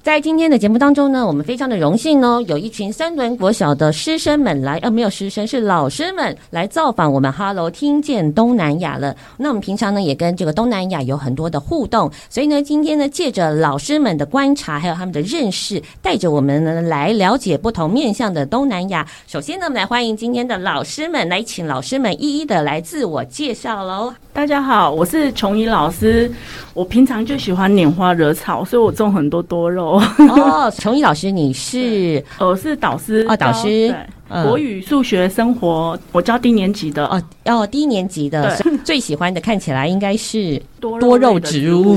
在今天的节目当中呢，我们非常的荣幸哦，有一群三轮国小的师生们来，呃，没有师生，是老师们来造访我们。Hello，听见东南亚了。那我们平常呢，也跟这个东南亚有很多的互动，所以呢，今天呢，借着老师们的观察，还有他们的认识，带着我们呢来了解不同面向的东南亚。首先呢，我们来欢迎今天的老师们，来请老师们一一的来自我介绍喽。大家好，我是琼怡老师。我平常就喜欢拈花惹草，所以我种很多多肉。哦，琼怡老师，你是？我是导师。哦，导师。国语、数学、生活，我教低年级的。哦，哦，低年级的。最喜欢的看起来应该是多肉植物，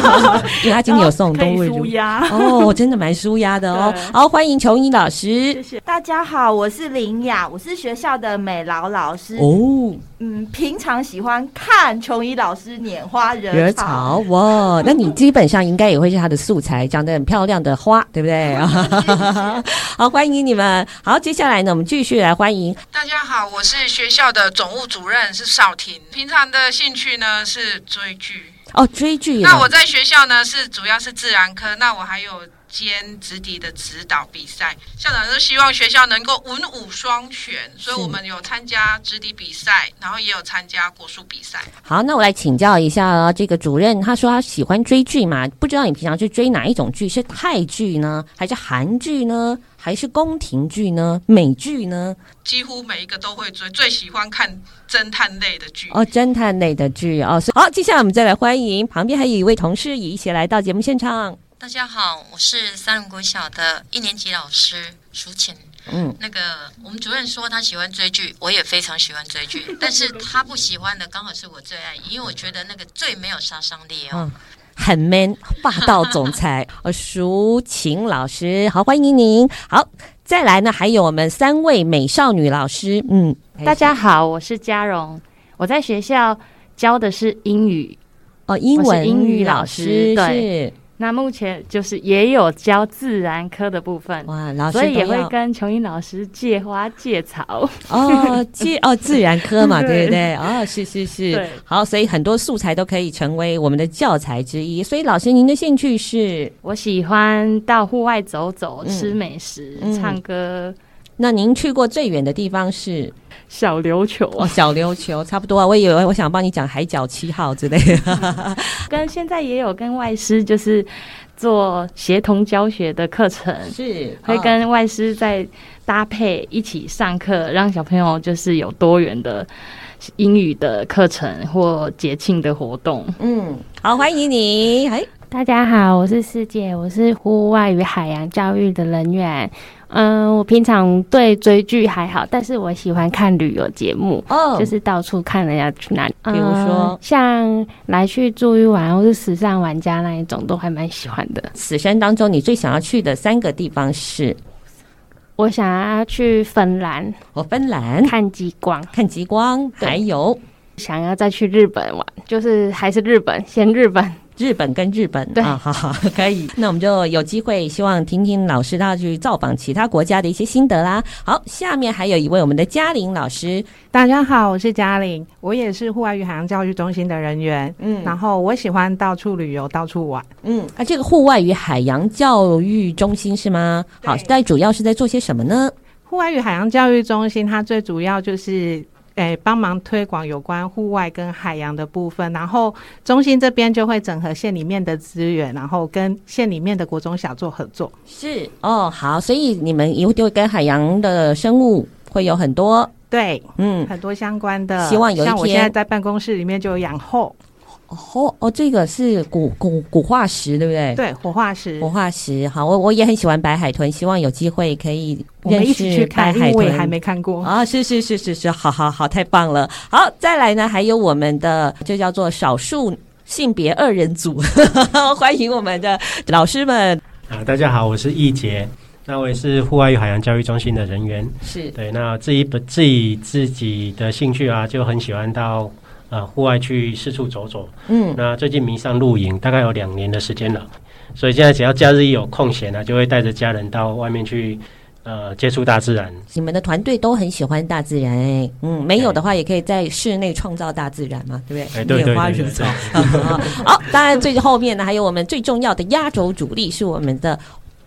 因为他今天有送 多肉植物。哦，真的蛮舒压的哦。好，欢迎琼怡老师，谢谢。大家好，我是林雅，我是学校的美劳老师。哦。嗯，平常喜欢看琼怡老师拈花惹草。哇，那你基本上应该也会是他的素材，长得很漂亮的花，对不对？好，欢迎你们。好，接下来。那我们继续来欢迎。大家好，我是学校的总务主任，是少婷。平常的兴趣呢是追剧哦，追剧。那我在学校呢是主要是自然科，那我还有。兼职底的指导比赛，校长都希望学校能够文武双全，所以我们有参加直笛比赛，然后也有参加国术比赛。好，那我来请教一下这个主任，他说他喜欢追剧嘛？不知道你平常是追哪一种剧？是泰剧呢，还是韩剧呢，还是宫廷剧呢，美剧呢？几乎每一个都会追，最喜欢看侦探类的剧哦，侦探类的剧哦。好，接下来我们再来欢迎旁边还有一位同事也一起来到节目现场。大家好，我是三轮国小的一年级老师淑琴。嗯，那个我们主任说他喜欢追剧，我也非常喜欢追剧，但是他不喜欢的刚好是我最爱，因为我觉得那个最没有杀伤力哦，嗯、很 man 霸道总裁。呃，淑琴老师，好，欢迎您。好，再来呢，还有我们三位美少女老师。嗯，大家好，我是嘉荣，我在学校教的是英语，哦，英文英语老师，对。是那目前就是也有教自然科的部分哇，老师所以也会跟琼英老师借花借草哦，借哦自然科嘛，对不对？哦，是是是，好，所以很多素材都可以成为我们的教材之一。所以老师，您的兴趣是？我喜欢到户外走走，吃美食，嗯、唱歌。那您去过最远的地方是小琉球哦，小琉球 差不多啊。我以为我想帮你讲海角七号之类的，跟现在也有跟外师就是做协同教学的课程，是会跟外师在搭配一起上课，让小朋友就是有多元的英语的课程或节庆的活动。嗯，好，欢迎你。哎，大家好，我是师姐，我是户外与海洋教育的人员。嗯，我平常对追剧还好，但是我喜欢看旅游节目，哦，就是到处看人家去哪里，比如说、嗯、像来去住一晚，或是时尚玩家那一种，都还蛮喜欢的。此生当中，你最想要去的三个地方是？我想要去芬兰，哦，芬兰。看极光，看极光，还有？想要再去日本玩，就是还是日本，先日本。日本跟日本，对啊，好好 可以，那我们就有机会，希望听听老师他去造访其他国家的一些心得啦。好，下面还有一位我们的嘉玲老师，大家好，我是嘉玲，我也是户外与海洋教育中心的人员，嗯，然后我喜欢到处旅游，到处玩，嗯，啊，这个户外与海洋教育中心是吗？好，在主要是在做些什么呢？户外与海洋教育中心，它最主要就是。诶，帮忙推广有关户外跟海洋的部分，然后中心这边就会整合县里面的资源，然后跟县里面的国中小做合作。是哦，好，所以你们以后就会跟海洋的生物会有很多，对，嗯，很多相关的。希望有一天，像我现在在办公室里面就有养后。哦哦，这个是古古古化石，对不对？对，火化石。火化石，好，我我也很喜欢白海豚，希望有机会可以我们一起去看，白海豚，我也还没看过啊！是是是是是，好好好，太棒了！好，再来呢，还有我们的就叫做少数性别二人组，欢迎我们的老师们啊！大家好，我是易杰，那我也是户外与海洋教育中心的人员，是对。那自己本自己自己的兴趣啊，就很喜欢到。啊，户外去四处走走。嗯，那最近迷上露营，大概有两年的时间了。所以现在只要假日一有空闲呢，就会带着家人到外面去，呃，接触大自然。你们的团队都很喜欢大自然，哎，嗯，没有的话，也可以在室内创造大自然嘛，对不对？哎，对对对，对，对。好，当然最后面呢，还有我们最重要的压轴主力是我们的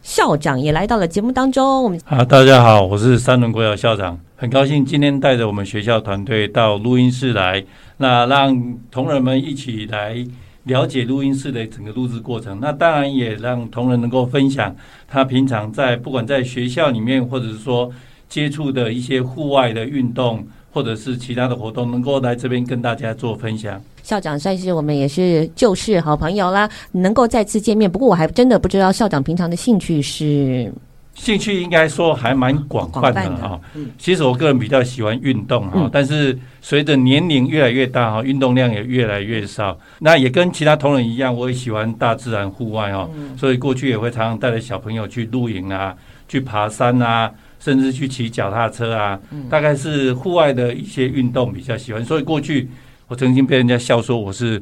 校长，也来到了节目当中。我们好，大家好，我是三轮国小校长，很高兴今天带着我们学校团队到录音室来。那让同仁们一起来了解录音室的整个录制过程，那当然也让同仁能够分享他平常在不管在学校里面，或者是说接触的一些户外的运动，或者是其他的活动，能够来这边跟大家做分享。校长算是我们也是旧识好朋友啦，能够再次见面。不过我还真的不知道校长平常的兴趣是。兴趣应该说还蛮广泛的哈。其实我个人比较喜欢运动哈，但是随着年龄越来越大哈，运动量也越来越少。那也跟其他同仁一样，我也喜欢大自然户外哦，所以过去也会常常带着小朋友去露营啊，去爬山啊，甚至去骑脚踏车啊。大概是户外的一些运动比较喜欢。所以过去我曾经被人家笑说我是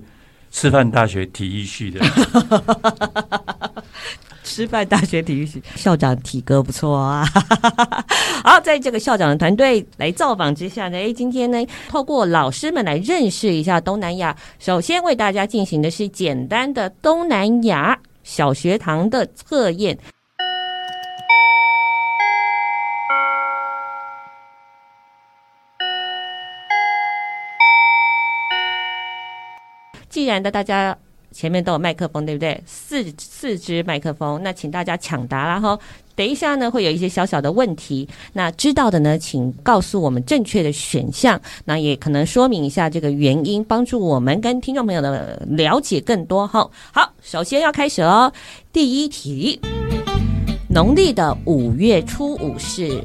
师范大学体育系的。师范大学体育系校长体格不错啊！好，在这个校长的团队来造访之下呢，哎，今天呢，透过老师们来认识一下东南亚。首先为大家进行的是简单的东南亚小学堂的测验。既然的大家。前面都有麦克风，对不对？四四支麦克风，那请大家抢答啦哈！等一下呢，会有一些小小的问题，那知道的呢，请告诉我们正确的选项，那也可能说明一下这个原因，帮助我们跟听众朋友的了解更多哈。好，首先要开始哦，第一题，农历的五月初五是。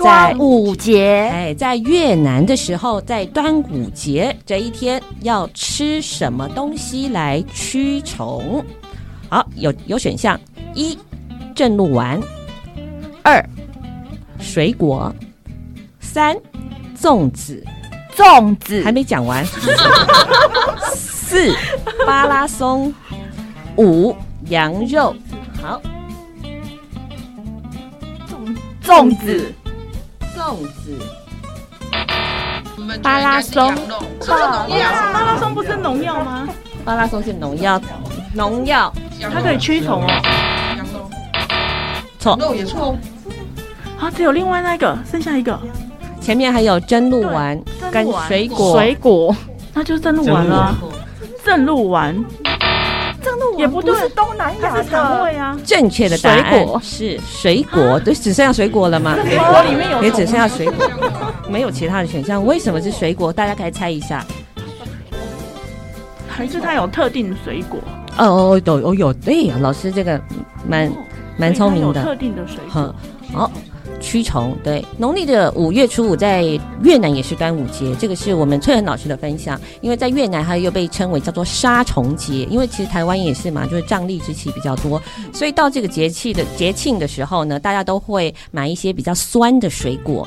端午节，哎，在越南的时候，在端午节这一天要吃什么东西来驱虫？好，有有选项：一、正露丸；二、水果；三、粽子。粽子还没讲完。四、巴拉松；五、羊肉。好，粽粽子。粽子，巴拉松，巴拉松。不是农药吗？巴拉松是农药，农药，它可以驱虫哦。错，肉也错。好，只有另外那个，剩下一个，前面还有蒸鹿丸跟水果，水果，那就是蒸鹿丸了，蒸鹿丸。也不对，是东南亚肠胃啊。正确的答案是水果，对，只剩下水果了吗？水果里面有，也只剩下水果，没有其他的选项。为什么是水果？大家可以猜一下。还是它有特定的水果？哦哦有哦有，对呀，老师这个蛮蛮聪明的。特定的水果，好。驱虫，对，农历的五月初五在越南也是端午节，这个是我们翠恒老师的分享。因为在越南，它又被称为叫做杀虫节，因为其实台湾也是嘛，就是瘴疠之气比较多，所以到这个节气的节庆的时候呢，大家都会买一些比较酸的水果。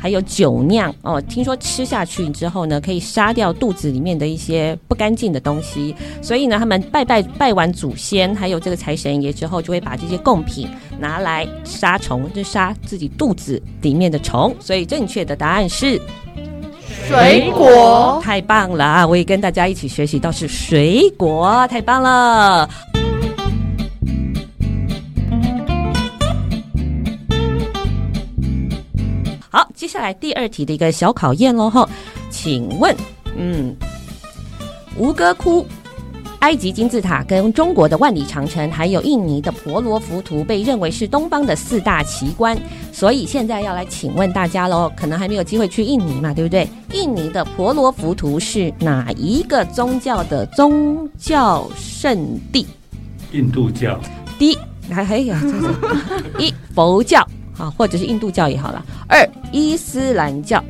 还有酒酿哦，听说吃下去之后呢，可以杀掉肚子里面的一些不干净的东西。所以呢，他们拜拜拜完祖先，还有这个财神爷之后，就会把这些贡品拿来杀虫，就杀自己肚子里面的虫。所以正确的答案是水果，太棒了啊！我也跟大家一起学习到是水果，太棒了。好，接下来第二题的一个小考验喽哈，请问，嗯，吴哥窟埃及金字塔、跟中国的万里长城，还有印尼的婆罗浮屠，被认为是东方的四大奇观。所以现在要来请问大家喽，可能还没有机会去印尼嘛，对不对？印尼的婆罗浮屠是哪一个宗教的宗教圣地？印度教。第 一，还还有一佛教啊，或者是印度教也好了。二伊斯兰教，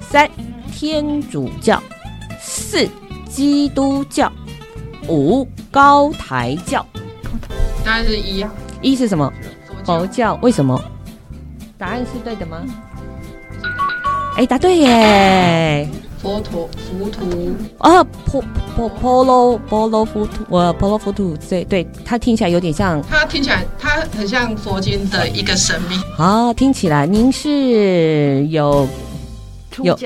三天主教，四基督教，五高台教。答案是一啊。一是什么？佛教。为什么？答案是对的吗？哎，答对耶！佛陀浮屠啊，婆婆婆罗婆罗浮屠，我婆罗浮屠，对对，它听起来有点像，它听起来它很像佛经的一个神明。啊，听起来您是有有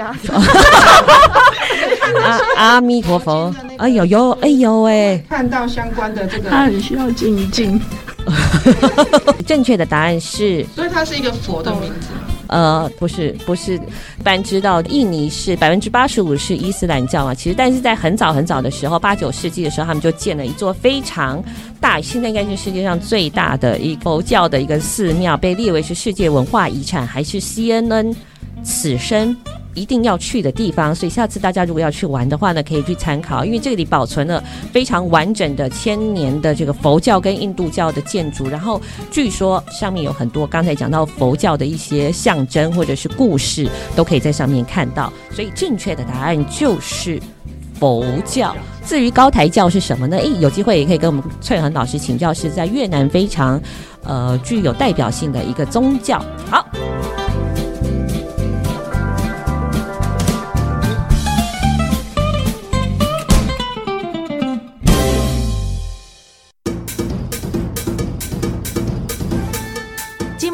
阿阿弥陀佛，哎呦呦，哎呦哎，看到相关的这个，他很需要静一静。正确的答案是，所以它是一个佛的名字。呃，不是，不是，一般知道印尼是百分之八十五是伊斯兰教嘛。其实，但是在很早很早的时候，八九世纪的时候，他们就建了一座非常大，现在应该是世界上最大的一佛教的一个寺庙，被列为是世界文化遗产，还是 CNN 此生。一定要去的地方，所以下次大家如果要去玩的话呢，可以去参考，因为这里保存了非常完整的千年的这个佛教跟印度教的建筑，然后据说上面有很多刚才讲到佛教的一些象征或者是故事，都可以在上面看到。所以正确的答案就是佛教。至于高台教是什么呢？诶，有机会也可以跟我们翠恒老师请教，是在越南非常呃具有代表性的一个宗教。好。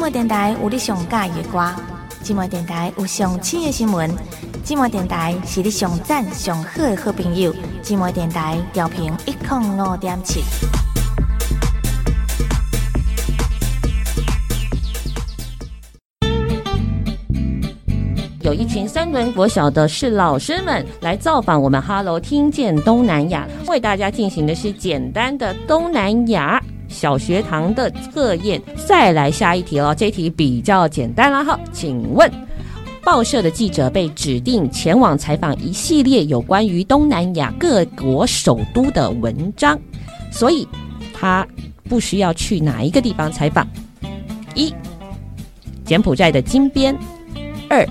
电台有你上喜欢的歌，寂寞电台有上新的新闻，寂寞电台是你上赞上好的好朋友，寂寞电台调频一零五点七。有一群三轮国小的是老师们来造访我们哈喽听见东南亚，为大家进行的是简单的东南亚。小学堂的测验，再来下一题了。这题比较简单了哈，请问，报社的记者被指定前往采访一系列有关于东南亚各国首都的文章，所以他不需要去哪一个地方采访？一、柬埔寨的金边；二、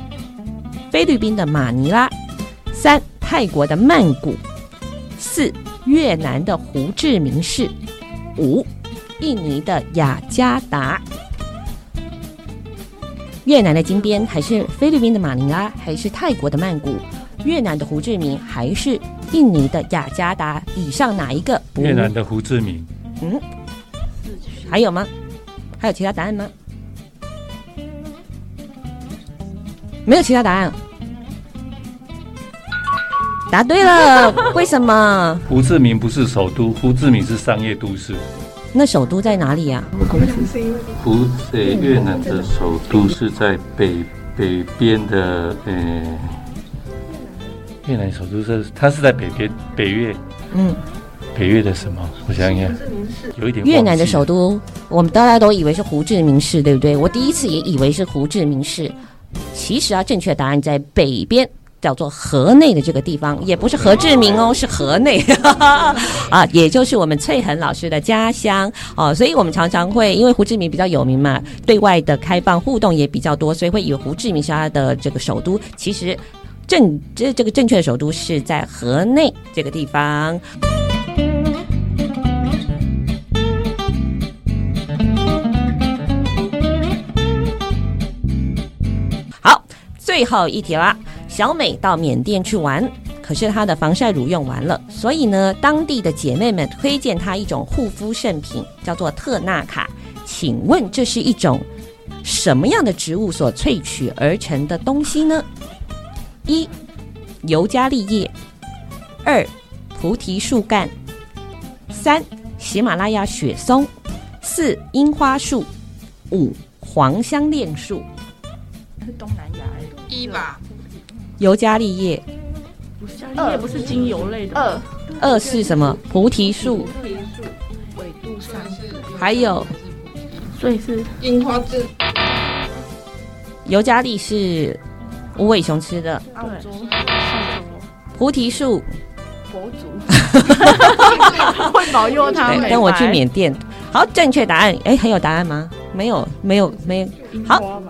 菲律宾的马尼拉；三、泰国的曼谷；四、越南的胡志明市；五。印尼的雅加达，越南的金边，还是菲律宾的马尼拉，还是泰国的曼谷？越南的胡志明，还是印尼的雅加达？以上哪一个？越南的胡志明。嗯，还有吗？还有其他答案吗？没有其他答案。答对了，为什么？胡志明不是首都，胡志明是商业都市。那首都在哪里呀？越南的首都是在北北边的呃，越南首都是它是在北边北越。嗯，北越的什么？我想想，有一点。越南的首都，我们大家都以为是胡志明市，对不对？我第一次也以为是胡志明市，其实啊，正确答案在北边。叫做河内的这个地方，也不是何志明哦，是河内 啊，也就是我们翠恒老师的家乡哦，所以我们常常会因为胡志明比较有名嘛，对外的开放互动也比较多，所以会以为胡志明是他的这个首都。其实正这这个正确的首都是在河内这个地方。好，最后一题啦。小美到缅甸去玩，可是她的防晒乳用完了，所以呢，当地的姐妹们推荐她一种护肤圣品，叫做特纳卡。请问这是一种什么样的植物所萃取而成的东西呢？一、尤加利叶；二、菩提树干；三、喜马拉雅雪松；四、樱花树；五、黄香莲树。是东南亚哎，一吧。尤加利叶，尤加利叶不是精油类的。二，二是什么？菩提树。纬度上，还有，所以是樱花树。尤加利是无尾熊吃的。澳洲。菩提树。佛祖。会保佑他。跟我去缅甸。好，正确答案。哎，还有答案吗？没有，没有，没有。好，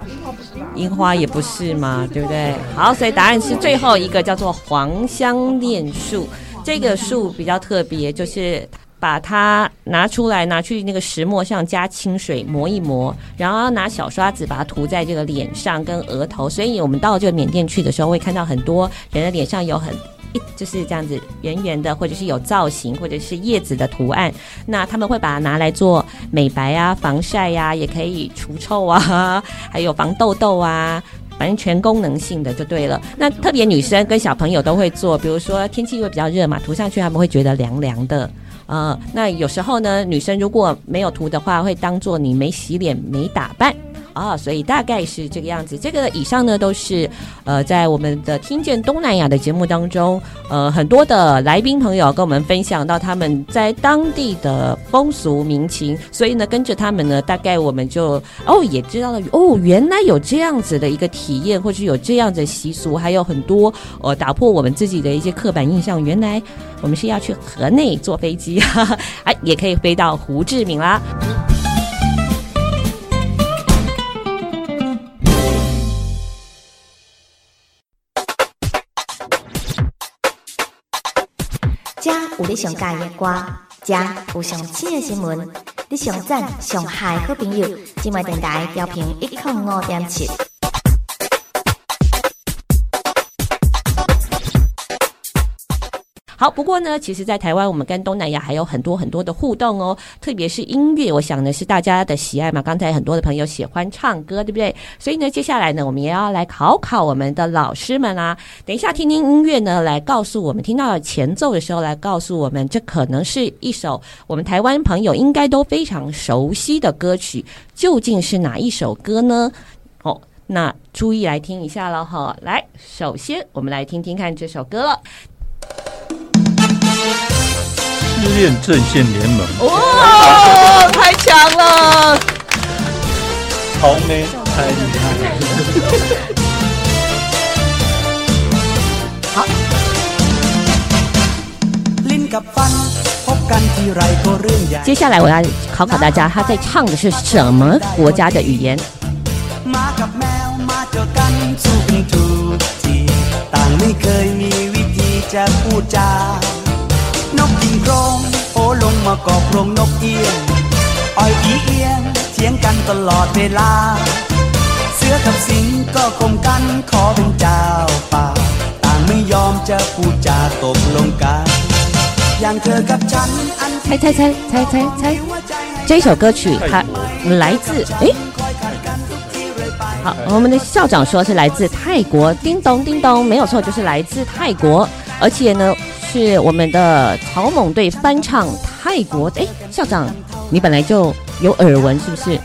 樱花也不是嘛，对不对？好，所以答案是最后一个，叫做黄香莲树。这个树比较特别，就是把它拿出来，拿去那个石磨上加清水磨一磨，然后拿小刷子把它涂在这个脸上跟额头。所以我们到这个缅甸去的时候，会看到很多人的脸上有很。就是这样子圆圆的，或者是有造型，或者是叶子的图案。那他们会把它拿来做美白啊、防晒呀、啊，也可以除臭啊，还有防痘痘啊，反正全功能性的就对了。那特别女生跟小朋友都会做，比如说天气会比较热嘛，涂上去他们会觉得凉凉的。呃，那有时候呢，女生如果没有涂的话，会当做你没洗脸、没打扮。啊、所以大概是这个样子。这个以上呢，都是呃，在我们的听见东南亚的节目当中，呃，很多的来宾朋友跟我们分享到他们在当地的风俗民情。所以呢，跟着他们呢，大概我们就哦，也知道了哦，原来有这样子的一个体验，或是有这样的习俗，还有很多呃，打破我们自己的一些刻板印象。原来我们是要去河内坐飞机，哈 哈，哎，也可以飞到胡志明啦。有你上佳的歌，遮有上新的新闻，你上赞上嗨好朋友，今麦电台调频一零五点七。好，不过呢，其实，在台湾，我们跟东南亚还有很多很多的互动哦。特别是音乐，我想呢是大家的喜爱嘛。刚才很多的朋友喜欢唱歌，对不对？所以呢，接下来呢，我们也要来考考我们的老师们啦、啊。等一下，听听音乐呢，来告诉我们，听到前奏的时候，来告诉我们，这可能是一首我们台湾朋友应该都非常熟悉的歌曲，究竟是哪一首歌呢？哦，那注意来听一下了哈。来，首先我们来听听看这首歌。失恋阵线联盟，哦，太强了！好美，太厉害了！好，接下来我要考考大家，他在唱的是什么国家的语言？猜猜猜猜猜猜，这首歌曲它来自诶，好，我们的校长说是来自泰国，叮咚叮咚，没有错，就是来自泰国，而且呢。是我们的草蜢队翻唱泰国，哎，校长，你本来就有耳闻是不是？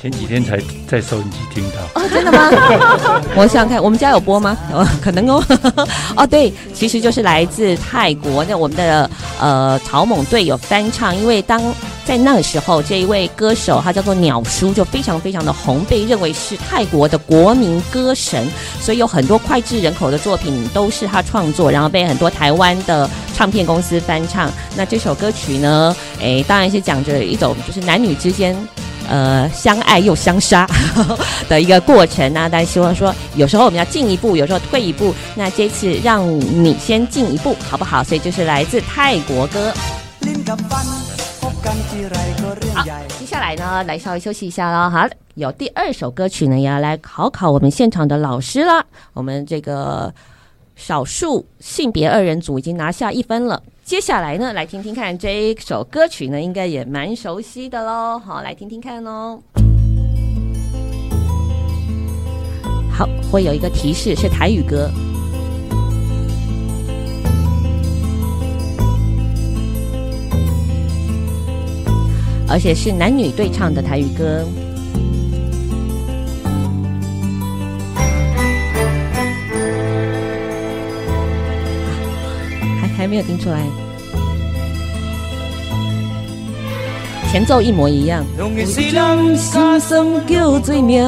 前几天才在收音机听到。哦，真的吗？我想想看，我们家有播吗？哦，可能哦。哦，对，其实就是来自泰国，那我们的呃草蜢队有翻唱，因为当。在那个时候，这一位歌手他叫做鸟叔，就非常非常的红，被认为是泰国的国民歌神，所以有很多脍炙人口的作品都是他创作，然后被很多台湾的唱片公司翻唱。那这首歌曲呢，诶，当然是讲着一种就是男女之间呃相爱又相杀 的一个过程啊。但希望说，有时候我们要进一步，有时候退一步。那这次让你先进一步，好不好？所以就是来自泰国歌。好，接下来呢，来稍微休息一下了。好，有第二首歌曲呢，也要来考考我们现场的老师了。我们这个少数性别二人组已经拿下一分了。接下来呢，来听听看这一首歌曲呢，应该也蛮熟悉的喽。好，来听听看哦。好，会有一个提示，是台语歌。而且是男女对唱的台语歌，还没有听出来。前奏一模一样。心声叫做名，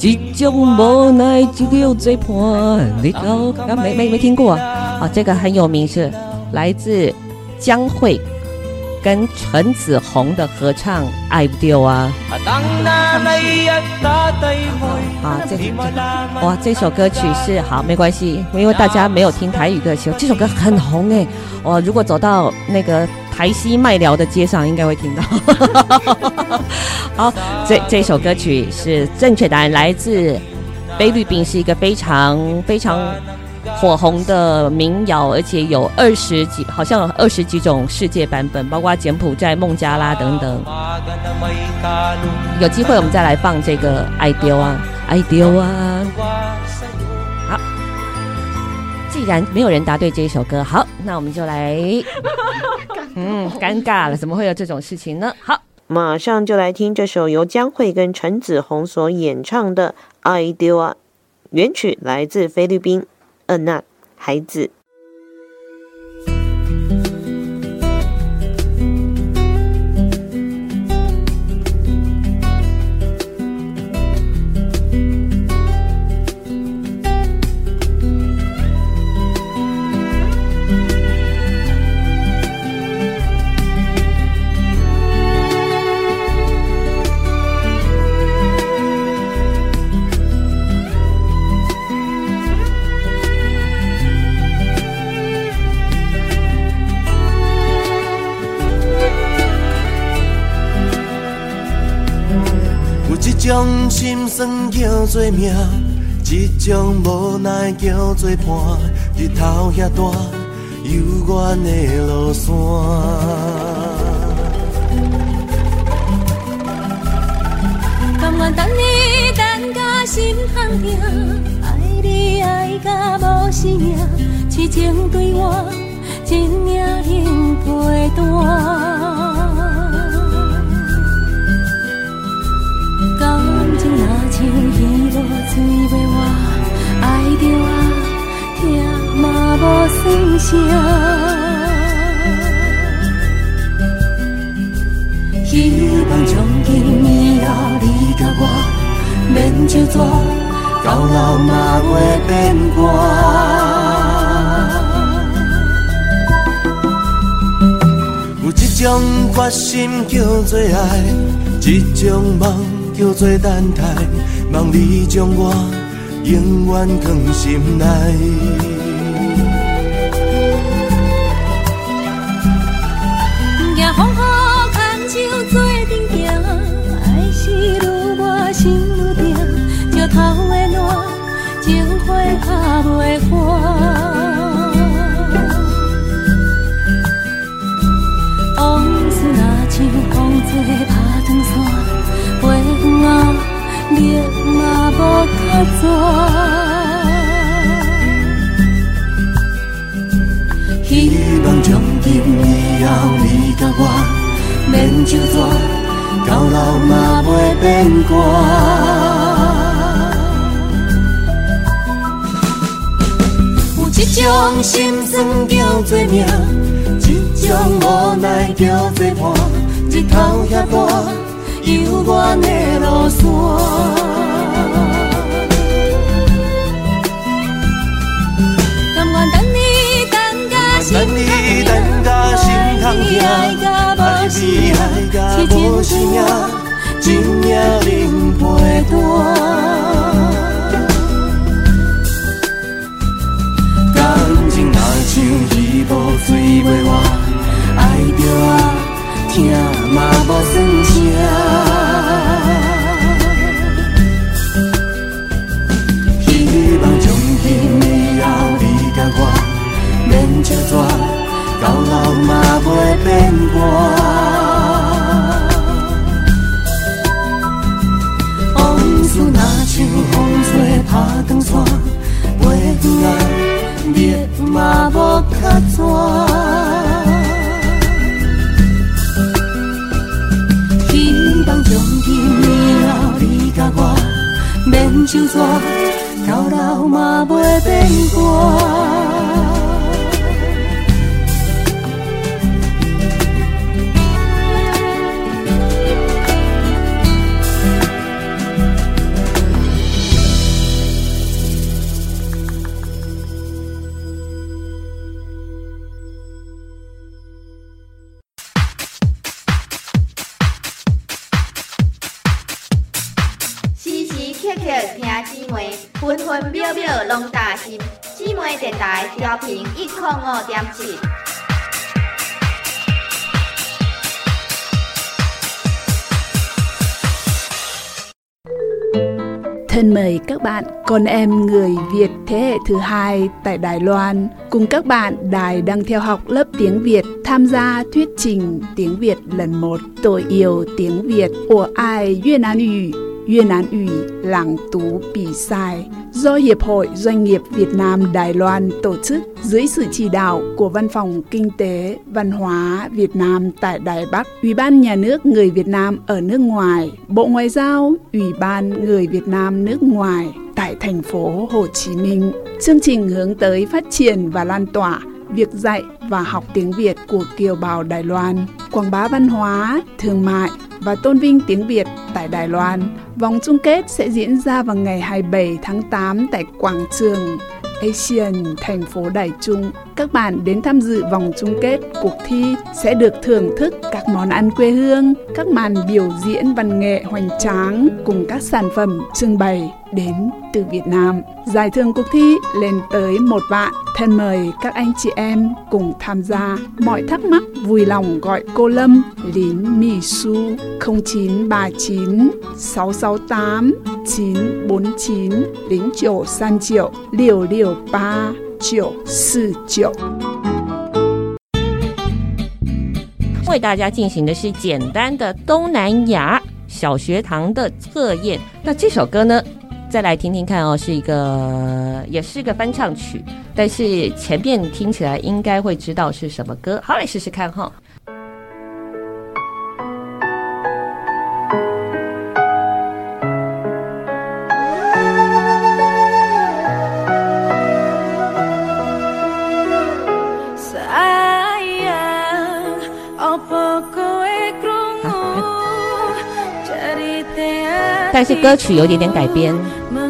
一种无奈就叫做伴。你都刚没没没听过啊？啊，这个很有名，是来自江蕙跟陈子鸿的合唱《爱不丢》啊。好，这哇，这首歌曲是好，没关系，因为大家没有听台语歌曲，这首歌很红哎。我如果走到那个。台西麦寮的街上应该会听到。好，这这首歌曲是正确答案，来自菲律宾，是一个非常非常火红的民谣，而且有二十几，好像有二十几种世界版本，包括柬埔寨、孟加拉等等。有机会我们再来放这个《爱丢啊，爱丢啊》。好，既然没有人答对这一首歌，好，那我们就来。嗯，尴尬了，怎么会有这种事情呢？好，马上就来听这首由江蕙跟陈子鸿所演唱的《爱丢啊》，原曲来自菲律宾，嗯呐孩子。种心酸叫做命，一种无奈叫做伴。日头遐大，幽怨的路线。甘愿等你等甲心痛痛，爱你爱甲无生命，痴情对我真命能陪伴。鱼落水尾我爱着啊，疼嘛无算啥。希望从今以后你甲我免就错，到老嘛袂变卦。有一种决心叫做爱，一种梦。叫做等待，望你将我永远藏心内。行风雨牵手做阵行，爱是愈磨心愈痛，石头的烂，情花拍袂花。往事若像风吹希望从今以后你甲我免就错，到老嘛袂变卦。有一种心酸叫做命，一种无奈叫做伴，日头遐大。幽怨的路线，是爱甲无生命，真命能陪伴。感情若像鱼无水袂活，爱着啊。疼嘛无算啥，希望从今以后你甲我免相随，到老嘛袂变卦。往事若像风吹拍断线，袂远啊，灭嘛无卡纸。从今以后，你甲我免相随，到老嘛袂变卦。刻听姊妹，分分秒秒拢担心。姊妹电台调频一零五点七。Thân mời các bạn, con em người Việt thế hệ thứ hai tại Đài Loan cùng các bạn Đài đang theo học lớp tiếng Việt tham gia thuyết trình tiếng Việt lần một. Tôi yêu tiếng Việt, của ai Việt Nam ngữ, 越南语朗读比赛 do làng do Hiệp hội Doanh nghiệp Việt Nam Đài Loan tổ chức dưới sự chỉ đạo của Văn phòng Kinh tế Văn hóa Việt Nam tại Đài Bắc, Ủy ban Nhà nước người Việt Nam ở nước ngoài, Bộ Ngoại giao, Ủy ban người Việt Nam nước ngoài tại thành phố Hồ Chí Minh. Chương trình hướng tới phát triển và lan tỏa việc dạy và học tiếng Việt của kiều bào Đài Loan, quảng bá văn hóa, thương mại và tôn vinh tiếng Việt tại Đài Loan. Vòng chung kết sẽ diễn ra vào ngày 27 tháng 8 tại quảng trường Asian, thành phố Đài Trung các bạn đến tham dự vòng chung kết cuộc thi sẽ được thưởng thức các món ăn quê hương, các màn biểu diễn văn nghệ hoành tráng cùng các sản phẩm trưng bày đến từ Việt Nam. Giải thưởng cuộc thi lên tới một vạn. Thân mời các anh chị em cùng tham gia. Mọi thắc mắc vui lòng gọi cô Lâm Lín Mì Su 0939 668 949 lính Chỗ san triệu liều liều ba 九四九。为大家进行的是简单的东南亚小学堂的测验。那这首歌呢？再来听听看哦，是一个，也是个翻唱曲，但是前面听起来应该会知道是什么歌。好，来试试看哈。但是歌曲有点点改编。那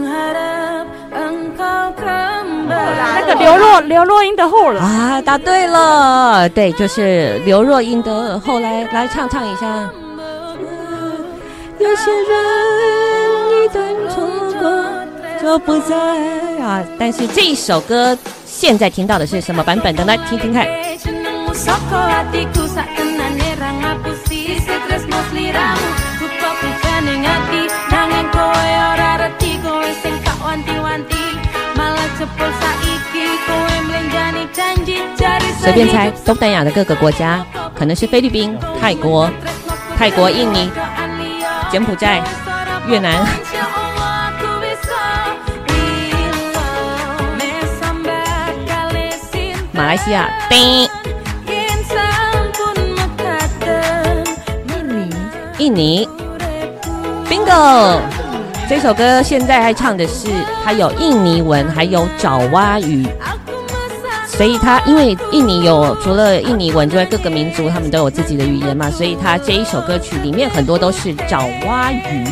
个刘若刘若英的后来啊，答对了，对，就是刘若英的后来，来唱唱一下。有些人一旦错过就不再啊，但是这一首歌现在听到的是什么版本的呢？听听看。随便猜，东南亚的各个国家，可能是菲律宾、泰国、泰国、印尼、柬埔寨、越南、马来西亚、叮、印尼、印尼，Bingo！这首歌现在还唱的是，它有印尼文，还有爪哇语。所以它因为印尼有除了印尼文之外，各个民族他们都有自己的语言嘛，所以它这一首歌曲里面很多都是爪哇语。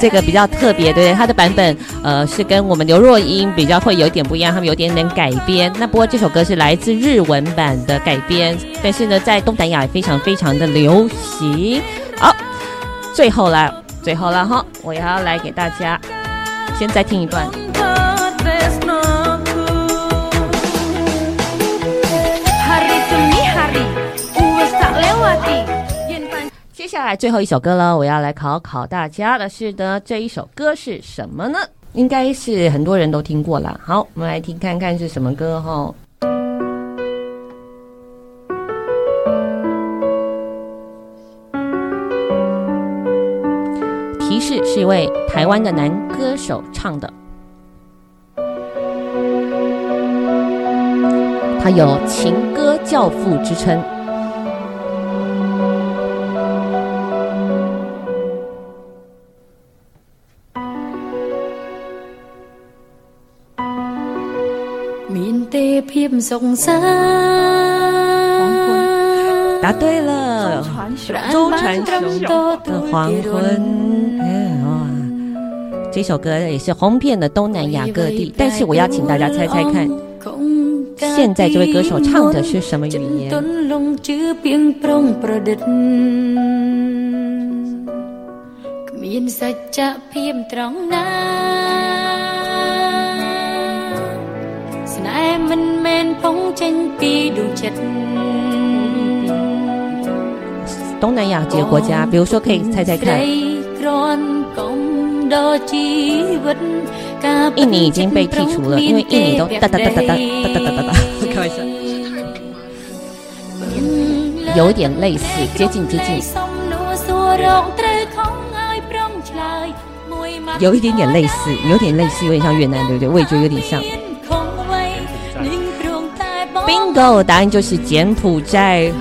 这个比较特别，对不对？它的版本呃是跟我们刘若英比较会有点不一样，他们有点点改编。那不过这首歌是来自日文版的改编，但是呢在东南亚也非常非常的流行。好，最后啦。最后了哈，我要来给大家，先再听一段。接下来最后一首歌了，我要来考考大家的是的，这一首歌是什么呢？应该是很多人都听过了。好，我们来听看看是什么歌哈。提示是一位台湾的男歌手唱的，他有情歌教父之称。答对了，周传雄的黄昏。这首歌也是红遍了东南亚各地。但是我要请大家猜猜看，现在这位歌手唱的是什么语言？东南亚几个国家，比如说可以猜猜看。印尼已经被剔除了，因为印尼都哒哒哒哒哒哒哒哒哒哒，开玩笑，有点类似，接近接近，有一点点类似，有点类似，有点像越南，对不对？我也觉得有点像。Bingo，答案就是柬埔寨。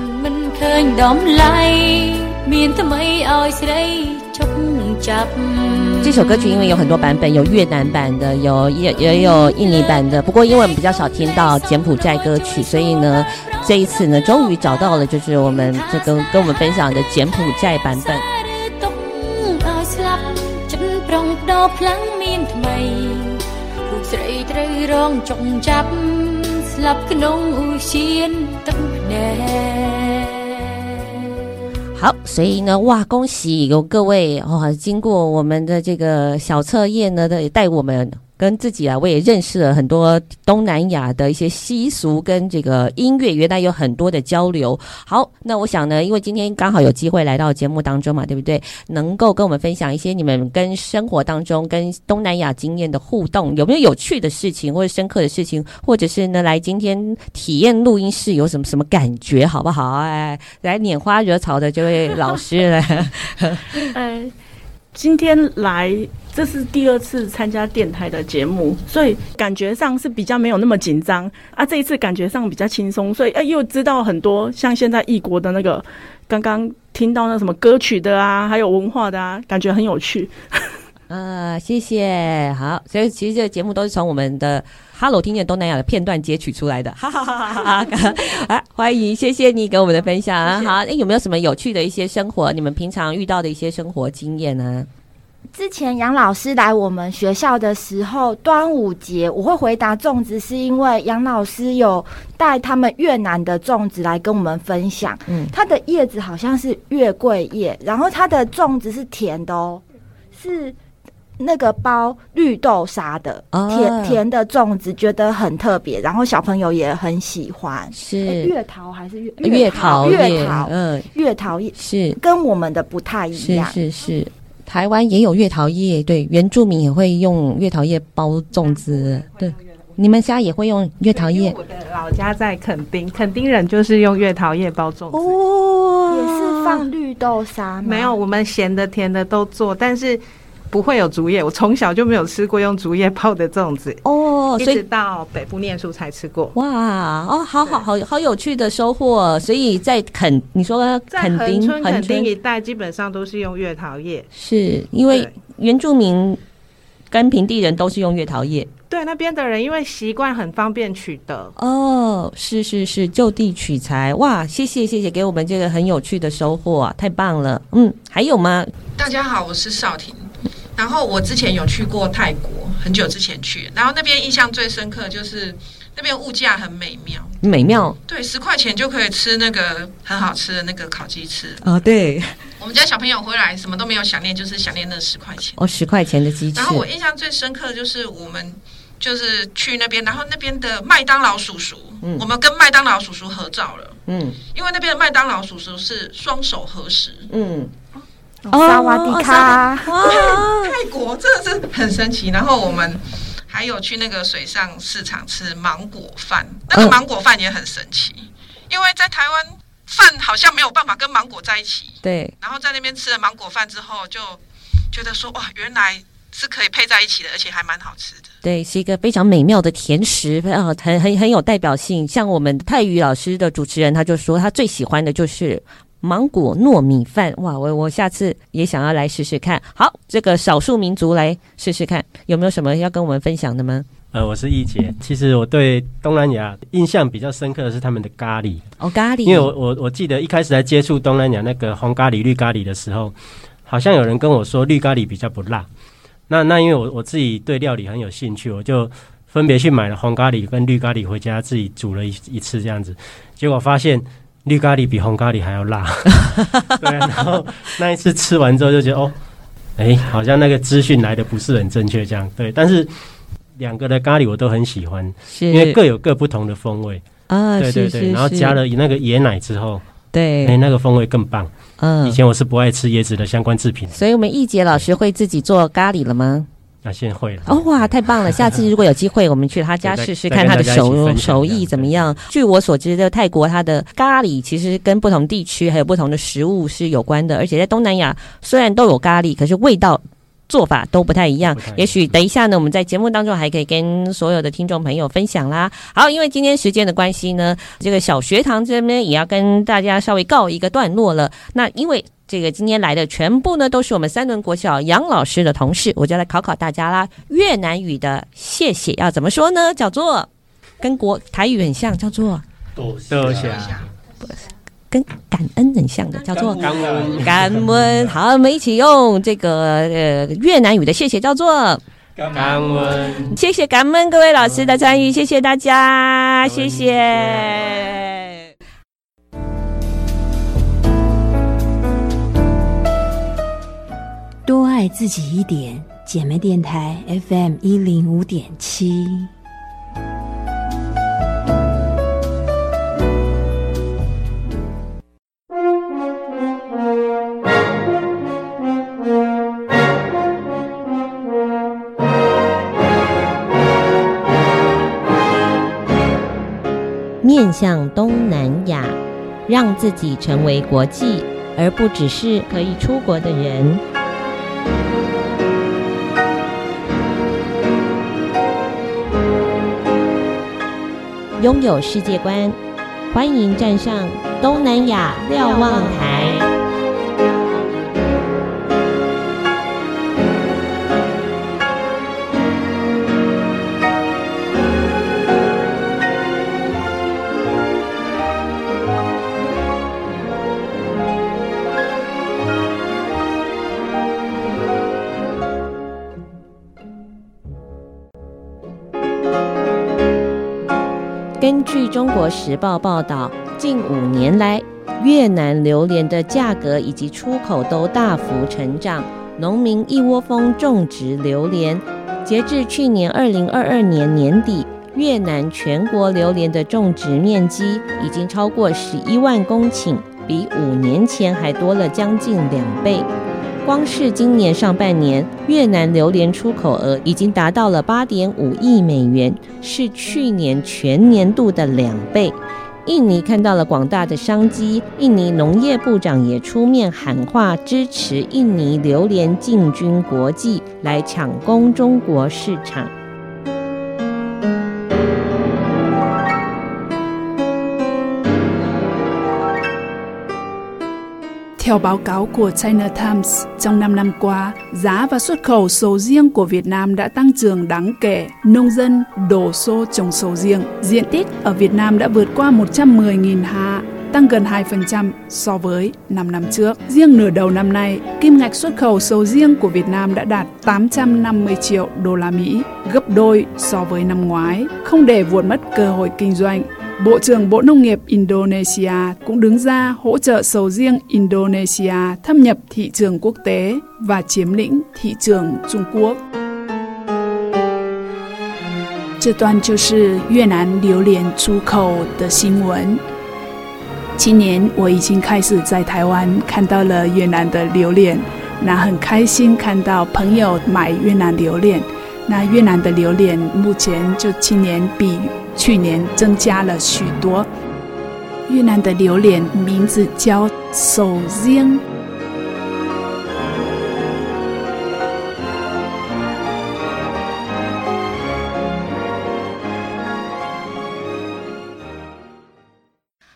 这首歌曲因为有很多版本，有越南版的，有也也有印尼版的。不过因为我们比较少听到柬埔寨歌曲，所以呢，这一次呢，终于找到了，就是我们这个跟我们分享的柬埔寨版本。好，所以呢，哇，恭喜有各位哦！经过我们的这个小测验呢，也带我们。跟自己啊，我也认识了很多东南亚的一些习俗跟这个音乐，原来有很多的交流。好，那我想呢，因为今天刚好有机会来到节目当中嘛，对不对？能够跟我们分享一些你们跟生活当中跟东南亚经验的互动，有没有有趣的事情或者深刻的事情，或者是呢，来今天体验录音室有什么什么感觉，好不好？哎，来拈花惹草的这位老师来。哎，今天来。这是第二次参加电台的节目，所以感觉上是比较没有那么紧张啊。这一次感觉上比较轻松，所以哎，又知道很多像现在异国的那个，刚刚听到那什么歌曲的啊，还有文化的啊，感觉很有趣。啊，谢谢。好，所以其实这个节目都是从我们的 “Hello 听见东南亚”的片段截取出来的。哈哈哈哈哈。啊，欢迎，谢谢你给我们的分享。谢谢。好，哎，有没有什么有趣的一些生活？你们平常遇到的一些生活经验呢？之前杨老师来我们学校的时候，端午节我会回答粽子，是因为杨老师有带他们越南的粽子来跟我们分享。嗯，它的叶子好像是月桂叶，然后它的粽子是甜的哦，是那个包绿豆沙的，哦、甜甜的粽子，觉得很特别，然后小朋友也很喜欢。是月桃还是月月桃？月桃，嗯，月桃叶是跟我们的不太一样。是是是。台湾也有月桃叶，对，原住民也会用月桃叶包粽子，对，你们家也会用月桃叶？我的老家在垦丁，垦丁人就是用月桃叶包粽子，哦，也是放绿豆沙吗？没有，我们咸的、甜的都做，但是。不会有竹叶，我从小就没有吃过用竹叶泡的粽子哦，一直到北部念书才吃过。哇哦，好好好好有趣的收获。所以在垦，你说垦丁、垦丁一带基本上都是用月桃叶，是因为原住民跟平地人都是用月桃叶。对，那边的人因为习惯很方便取得哦，是是是，就地取材。哇，谢谢谢谢，给我们这个很有趣的收获啊，太棒了。嗯，还有吗？大家好，我是少婷。然后我之前有去过泰国，很久之前去，然后那边印象最深刻就是那边物价很美妙，美妙，对，十块钱就可以吃那个很好吃的那个烤鸡翅。啊、哦，对，我们家小朋友回来什么都没有想念，就是想念那十块钱，哦，十块钱的鸡翅。然后我印象最深刻的就是我们就是去那边，然后那边的麦当劳叔叔，嗯，我们跟麦当劳叔叔合照了，嗯，因为那边的麦当劳叔叔是双手合十，嗯。萨瓦迪卡！泰国真的是很神奇。然后我们还有去那个水上市场吃芒果饭，那个芒果饭也很神奇，因为在台湾饭好像没有办法跟芒果在一起。对。然后在那边吃了芒果饭之后，就觉得说哇，原来是可以配在一起的，而且还蛮好吃的。对，是一个非常美妙的甜食，啊，很很很有代表性。像我们泰语老师的主持人，他就说他最喜欢的就是。芒果糯米饭，哇！我我下次也想要来试试看。好，这个少数民族来试试看，有没有什么要跟我们分享的吗？呃，我是易杰。其实我对东南亚印象比较深刻的是他们的咖喱哦，咖喱。因为我我我记得一开始在接触东南亚那个红咖喱、绿咖喱的时候，好像有人跟我说绿咖喱比较不辣。那那因为我我自己对料理很有兴趣，我就分别去买了红咖喱跟绿咖喱回家自己煮了一一次这样子，结果发现绿咖喱比红咖喱还要辣。对，然后那一次吃完之后就觉得哦，哎，好像那个资讯来的不是很正确这样。对，但是两个的咖喱我都很喜欢，因为各有各不同的风味啊。对对对，然后加了那个椰奶之后，对，哎，那个风味更棒。嗯，以前我是不爱吃椰子的相关制品，所以我们易杰老师会自己做咖喱了吗？那现会了。哦哇，太棒了！下次如果有机会，我们去他家试试看他的手手艺怎么样。据我所知的，泰国它的咖喱其实跟不同地区还有不同的食物是有关的，而且在东南亚虽然都有咖喱，可是味道做法都不太一样。也许等一下呢，我们在节目当中还可以跟所有的听众朋友分享啦。好，因为今天时间的关系呢，这个小学堂这边也要跟大家稍微告一个段落了。那因为这个今天来的全部呢，都是我们三轮国小杨老师的同事，我就来考考大家啦。越南语的谢谢要怎么说呢？叫做跟国台语很像，叫做多谢，不是跟感恩很像的，叫做感恩。感恩，好，我们一起用这个呃越南语的谢谢叫做感恩。谢谢感恩各位老师的参与，谢谢大家，谢谢。多爱自己一点，姐妹电台 FM 一零五点七。面向东南亚，让自己成为国际，而不只是可以出国的人。拥有世界观，欢迎站上东南亚瞭望台。时报》报道，近五年来，越南榴莲的价格以及出口都大幅成长，农民一窝蜂种植榴莲。截至去年二零二二年年底，越南全国榴莲的种植面积已经超过十一万公顷，比五年前还多了将近两倍。光是今年上半年，越南榴莲出口额已经达到了八点五亿美元，是去年全年度的两倍。印尼看到了广大的商机，印尼农业部长也出面喊话，支持印尼榴莲进军国际，来抢攻中国市场。Theo báo cáo của China Times, trong 5 năm qua, giá và xuất khẩu sầu riêng của Việt Nam đã tăng trưởng đáng kể. Nông dân đổ xô trồng sầu riêng. Diện tích ở Việt Nam đã vượt qua 110.000 ha, tăng gần 2% so với 5 năm trước. Riêng nửa đầu năm nay, kim ngạch xuất khẩu sầu riêng của Việt Nam đã đạt 850 triệu đô la Mỹ, gấp đôi so với năm ngoái. Không để vuột mất cơ hội kinh doanh, Bộ trưởng Bộ Nông nghiệp Indonesia cũng đứng ra hỗ trợ sầu riêng Indonesia thâm nhập thị trường quốc tế và chiếm lĩnh thị trường Trung Quốc. 这段就是越南榴莲出口的新闻。今年我已经开始在台湾看到了越南的榴莲，那很开心看到朋友买越南榴莲。那越南的榴莲目前就今年比 去年增加了许多。越南的榴莲名字叫手鲜。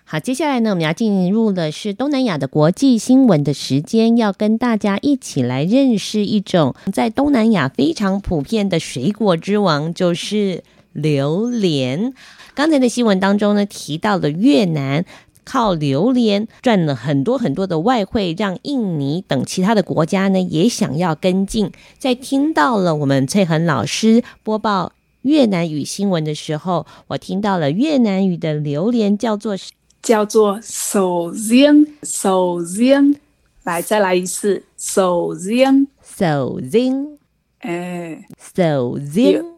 好，接下来呢，我们要进入的是东南亚的国际新闻的时间，要跟大家一起来认识一种在东南亚非常普遍的水果之王，就是榴莲。刚才的新闻当中呢，提到了越南靠榴莲赚了很多很多的外汇，让印尼等其他的国家呢也想要跟进。在听到了我们翠恒老师播报。越南语新闻的时候，我听到了越南语的榴莲叫做叫做手扔手扔，来再来一次手扔手扔，哎手扔，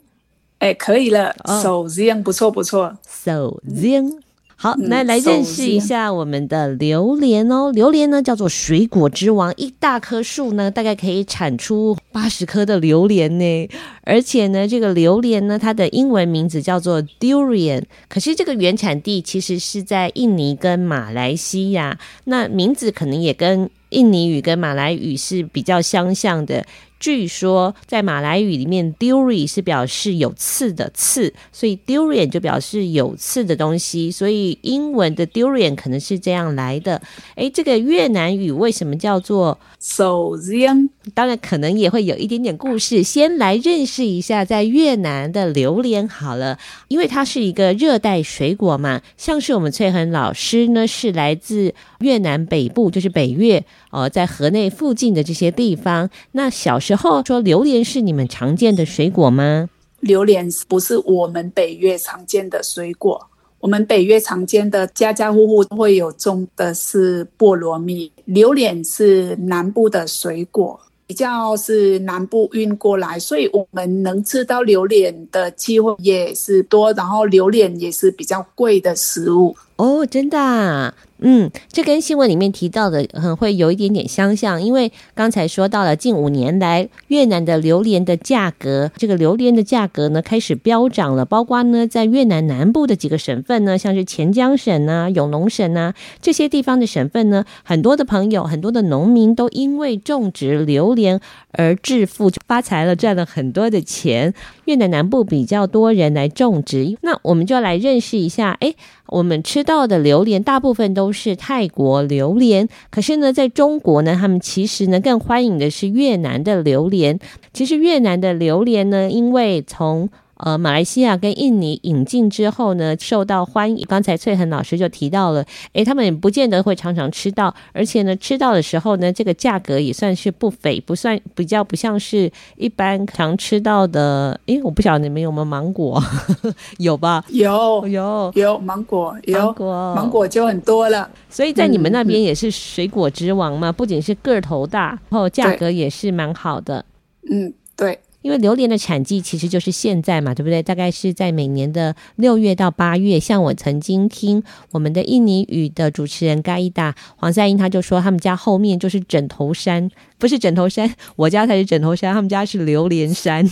哎可以了，手扔不错不错，手扔。好，那来认识一下我们的榴莲哦。榴莲呢叫做水果之王，一大棵树呢大概可以产出八十颗的榴莲呢。而且呢，这个榴莲呢，它的英文名字叫做 durian，可是这个原产地其实是在印尼跟马来西亚，那名字可能也跟印尼语跟马来语是比较相像的。据说在马来语里面，duri 是表示有刺的刺，所以 durian 就表示有刺的东西，所以英文的 durian 可能是这样来的。诶，这个越南语为什么叫做手扔？当然可能也会有一点点故事。先来认识一下在越南的榴莲好了，因为它是一个热带水果嘛，像是我们翠恒老师呢是来自越南北部，就是北越，呃，在河内附近的这些地方。那小时候。说榴莲是你们常见的水果吗？榴莲不是我们北越常见的水果。我们北越常见的家家户户都会有种的是菠萝蜜。榴莲是南部的水果，比较是南部运过来，所以我们能吃到榴莲的机会也是多。然后榴莲也是比较贵的食物。哦，真的啊。嗯，这跟新闻里面提到的很会有一点点相像，因为刚才说到了近五年来越南的榴莲的价格，这个榴莲的价格呢开始飙涨了，包括呢在越南南部的几个省份呢，像是钱江省啊、永隆省啊这些地方的省份呢，很多的朋友、很多的农民都因为种植榴莲而致富，就发财了，赚了很多的钱。越南南部比较多人来种植，那我们就来认识一下，哎。我们吃到的榴莲大部分都是泰国榴莲，可是呢，在中国呢，他们其实呢更欢迎的是越南的榴莲。其实越南的榴莲呢，因为从呃，马来西亚跟印尼引进之后呢，受到欢迎。刚才翠恒老师就提到了，诶，他们也不见得会常常吃到，而且呢，吃到的时候呢，这个价格也算是不菲，不算比较不像是一般常吃到的。诶，我不晓得你们有没有芒果，有吧？有有有芒果，有芒果，芒果就很多了。所以在你们那边也是水果之王嘛？嗯、不仅是个头大，然后价格也是蛮好的。嗯，对。因为榴莲的产季其实就是现在嘛，对不对？大概是在每年的六月到八月。像我曾经听我们的印尼语的主持人盖伊达黄赛英，他就说他们家后面就是枕头山，不是枕头山，我家才是枕头山，他们家是榴莲山，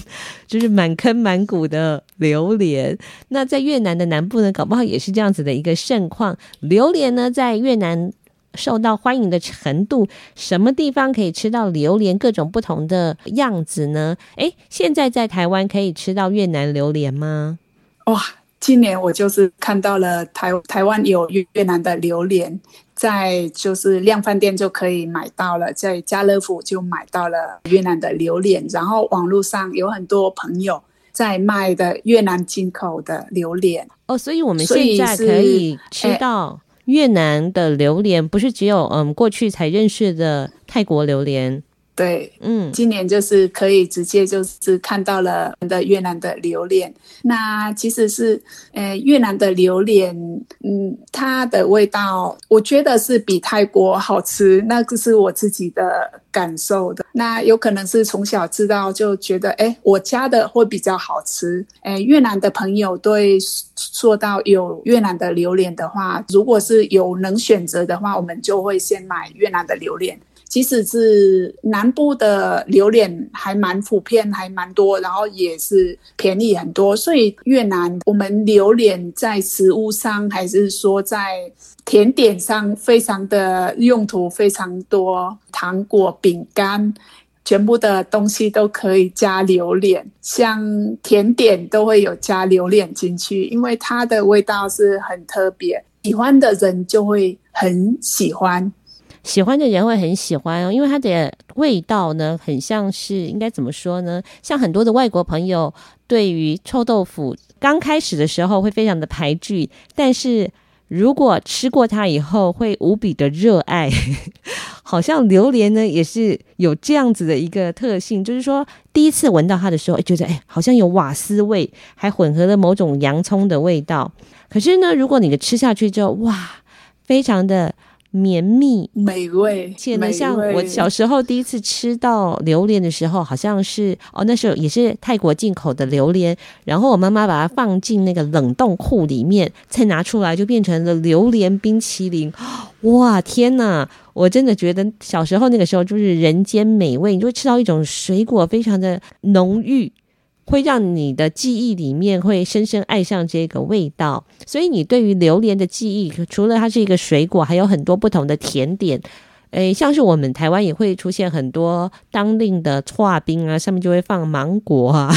就是满坑满谷的榴莲。那在越南的南部呢，搞不好也是这样子的一个盛况。榴莲呢，在越南。受到欢迎的程度，什么地方可以吃到榴莲各种不同的样子呢？诶，现在在台湾可以吃到越南榴莲吗？哇，今年我就是看到了台台湾有越南的榴莲，在就是量贩店就可以买到了，在家乐福就买到了越南的榴莲，然后网络上有很多朋友在卖的越南进口的榴莲哦，所以我们现在可以吃到。越南的榴莲不是只有嗯过去才认识的泰国榴莲，对，嗯，今年就是可以直接就是看到了的越南的榴莲。那其实是呃越南的榴莲，嗯，它的味道我觉得是比泰国好吃，那个是我自己的感受的。那有可能是从小知道就觉得，哎，我家的会比较好吃。哎，越南的朋友对。说到有越南的榴莲的话，如果是有能选择的话，我们就会先买越南的榴莲。即使是南部的榴莲还蛮普遍，还蛮多，然后也是便宜很多。所以越南我们榴莲在食物上，还是说在甜点上，非常的用途非常多，糖果、饼干。全部的东西都可以加榴莲，像甜点都会有加榴莲进去，因为它的味道是很特别，喜欢的人就会很喜欢，喜欢的人会很喜欢哦，因为它的味道呢，很像是应该怎么说呢？像很多的外国朋友对于臭豆腐刚开始的时候会非常的排拒，但是如果吃过它以后，会无比的热爱。好像榴莲呢也是有这样子的一个特性，就是说第一次闻到它的时候，觉得哎，好像有瓦斯味，还混合了某种洋葱的味道。可是呢，如果你的吃下去之后，哇，非常的。绵密美味，且呢，像我小时候第一次吃到榴莲的时候，好像是哦，那时候也是泰国进口的榴莲，然后我妈妈把它放进那个冷冻库里面，再拿出来就变成了榴莲冰淇淋。哇，天哪！我真的觉得小时候那个时候就是人间美味，你就会吃到一种水果非常的浓郁。会让你的记忆里面会深深爱上这个味道，所以你对于榴莲的记忆，除了它是一个水果，还有很多不同的甜点。诶，像是我们台湾也会出现很多当令的剉冰啊，上面就会放芒果啊，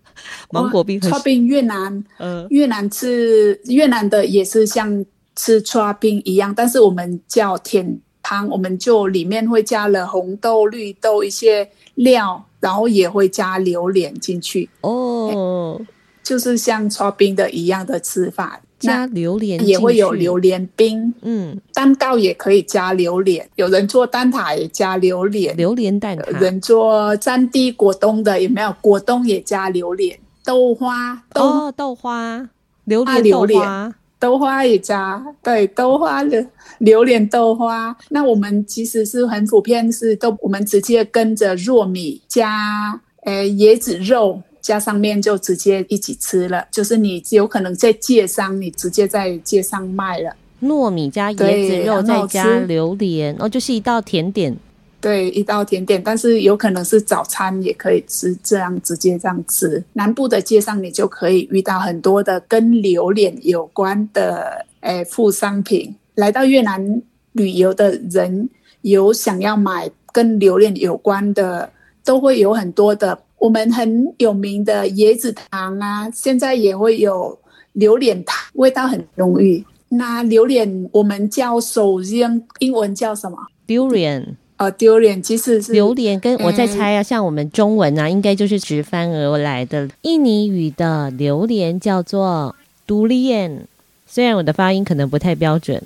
芒果冰。剉冰越南，嗯，越南吃越南的也是像吃剉冰一样，但是我们叫甜汤，我们就里面会加了红豆、绿豆一些料。然后也会加榴莲进去。哦，就是像刨冰的一样的吃法，加榴莲也会有榴莲冰，嗯，蛋糕也可以加榴莲，有人做蛋挞也加榴莲，榴莲蛋挞，有人做沾地果冻的有没有？果冻也加榴莲，豆花豆哦，豆花，榴莲。豆花。豆花也加，对，豆花的榴莲豆花。那我们其实是很普遍，是都我们直接跟着糯米加呃椰子肉加上面就直接一起吃了。就是你有可能在街上，你直接在街上卖了。糯米加椰子肉再加榴莲，哦，就是一道甜点。对，一道甜点，但是有可能是早餐也可以吃，这样直接这样吃。南部的街上，你就可以遇到很多的跟榴莲有关的诶副商品。来到越南旅游的人，有想要买跟榴莲有关的，都会有很多的。我们很有名的椰子糖啊，现在也会有榴莲糖，味道很浓郁。那榴莲我们叫首先，英文叫什么？Durian。呃，丢脸其实是榴莲，跟我在猜啊，嗯、像我们中文啊，应该就是直翻而来的。印尼语的榴莲叫做 durian，虽然我的发音可能不太标准，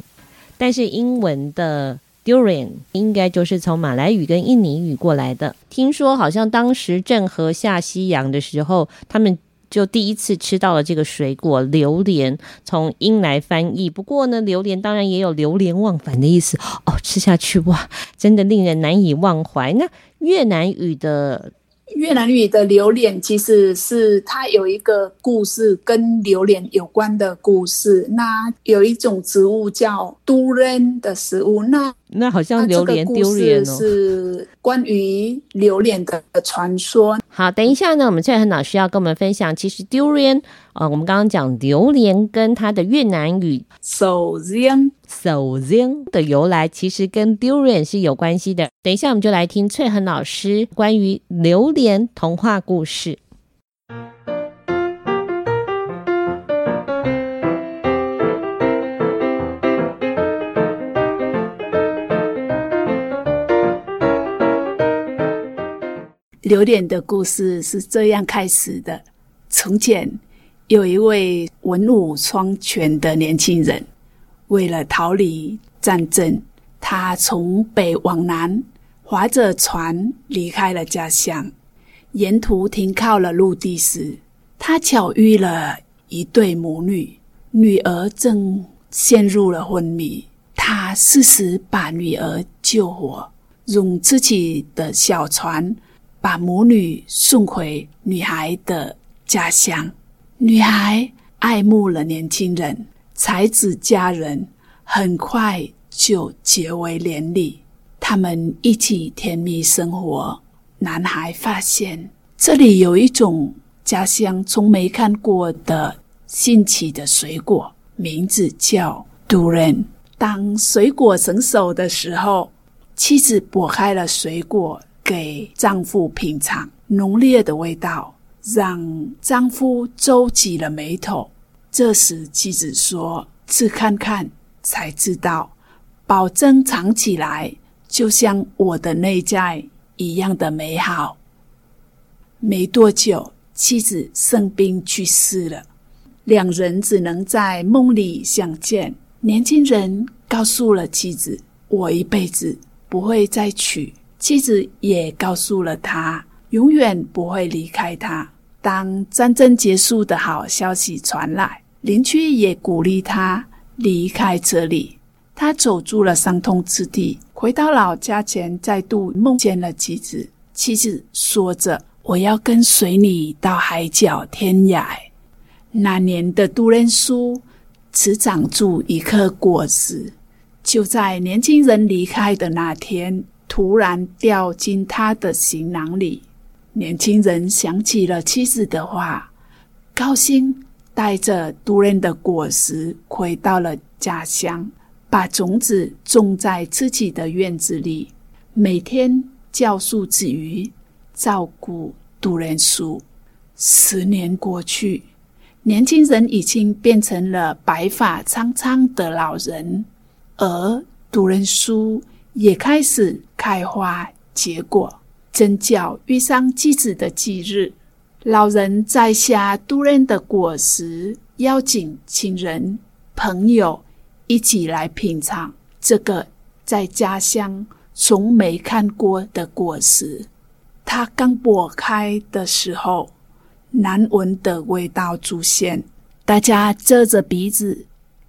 但是英文的 durian 应该就是从马来语跟印尼语过来的。听说好像当时郑和下西洋的时候，他们。就第一次吃到了这个水果榴莲，从英来翻译。不过呢，榴莲当然也有流连忘返的意思哦。吃下去哇，真的令人难以忘怀。那越南语的越南语的榴莲，其实是它有一个故事，跟榴莲有关的故事。那有一种植物叫杜鹃的食物，那。那好像榴莲丢脸哦，是关于榴莲的传说。好，等一下呢，我们翠恒老师要跟我们分享，其实 durian 啊，我们刚刚讲榴莲跟它的越南语 sầu riêng sầu riêng 的由来，其实跟 durian 是有关系的。等一下，我们就来听翠恒老师关于榴莲童话故事。榴莲的故事是这样开始的：从前有一位文武双全的年轻人，为了逃离战争，他从北往南划着船离开了家乡。沿途停靠了陆地时，他巧遇了一对母女，女儿正陷入了昏迷。他适时把女儿救活，用自己的小船。把母女送回女孩的家乡，女孩爱慕了年轻人，才子佳人，很快就结为连理。他们一起甜蜜生活。男孩发现这里有一种家乡从没看过的新奇的水果，名字叫 Durian。当水果成熟的时候，妻子剥开了水果。给丈夫品尝，浓烈的味道让丈夫皱起了眉头。这时妻子说：“吃看看，才知道，保证尝起来就像我的内在一样的美好。”没多久，妻子生病去世了，两人只能在梦里相见。年轻人告诉了妻子：“我一辈子不会再娶，妻子也告诉了他，永远不会离开他。当战争结束的好消息传来，邻居也鼓励他离开这里。他走出了伤痛之地，回到老家前，再度梦见了妻子。妻子说着：“我要跟随你到海角天涯。”那年的都兰树只长出一颗果实，就在年轻人离开的那天，突然掉进他的行囊里。年轻人想起了妻子的话，高兴带着都兰的果实回到了家乡，把种子种在自己的院子里，每天浇树之余，照顾都兰树。十年过去。年轻人已经变成了白发苍苍的老人，而都兰树也开始开花结果。正巧遇上妻子的忌日，老人摘下都兰的果实，邀请亲人朋友一起来品尝这个在家乡从没看过的果实。他刚剥开的时候，难闻的味道出现，大家遮着鼻子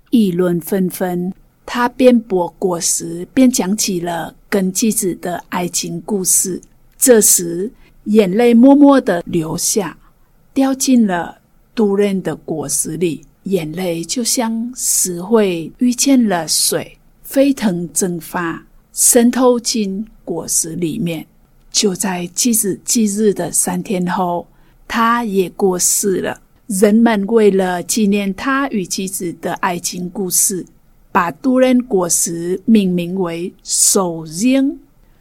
议论纷纷。他边剥果实边讲起了跟妻子的爱情故事。这时，眼泪默默的流下，掉进了都兰的果实里。眼泪就像石灰遇见了水，飞腾蒸发，渗透进果实里面。就在妻子忌日的三天后。他也过世了。人们为了纪念他与妻子的爱情故事，把杜仁果实命名为“手樱”。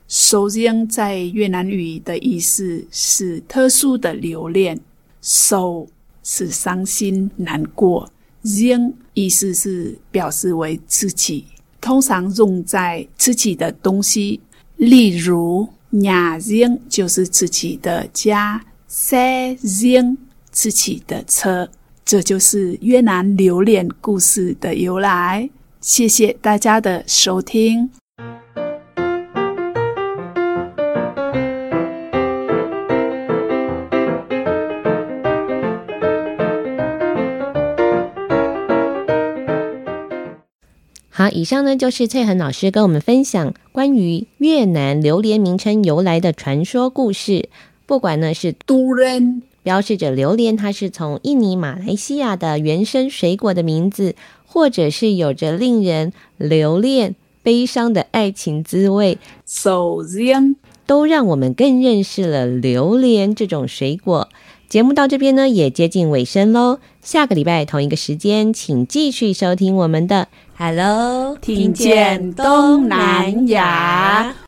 手樱在越南语的意思是特殊的留恋。手是伤心难过，樱意思是表示为自己，通常用在自己的东西，例如 nhà riêng 就是自己的家。xe riêng 自己的车，这就是越南留恋故事的由来。谢谢大家的收听。好，以上呢就是翠恒老师跟我们分享关于越南榴莲名称由来的传说故事。不管呢是都人，标示着榴莲，它是从印尼、马来西亚的原生水果的名字，或者是有着令人留恋、悲伤的爱情滋味，首先都让我们更认识了榴莲这种水果。节目到这边呢，也接近尾声喽。下个礼拜同一个时间，请继续收听我们的 Hello，听见东南亚。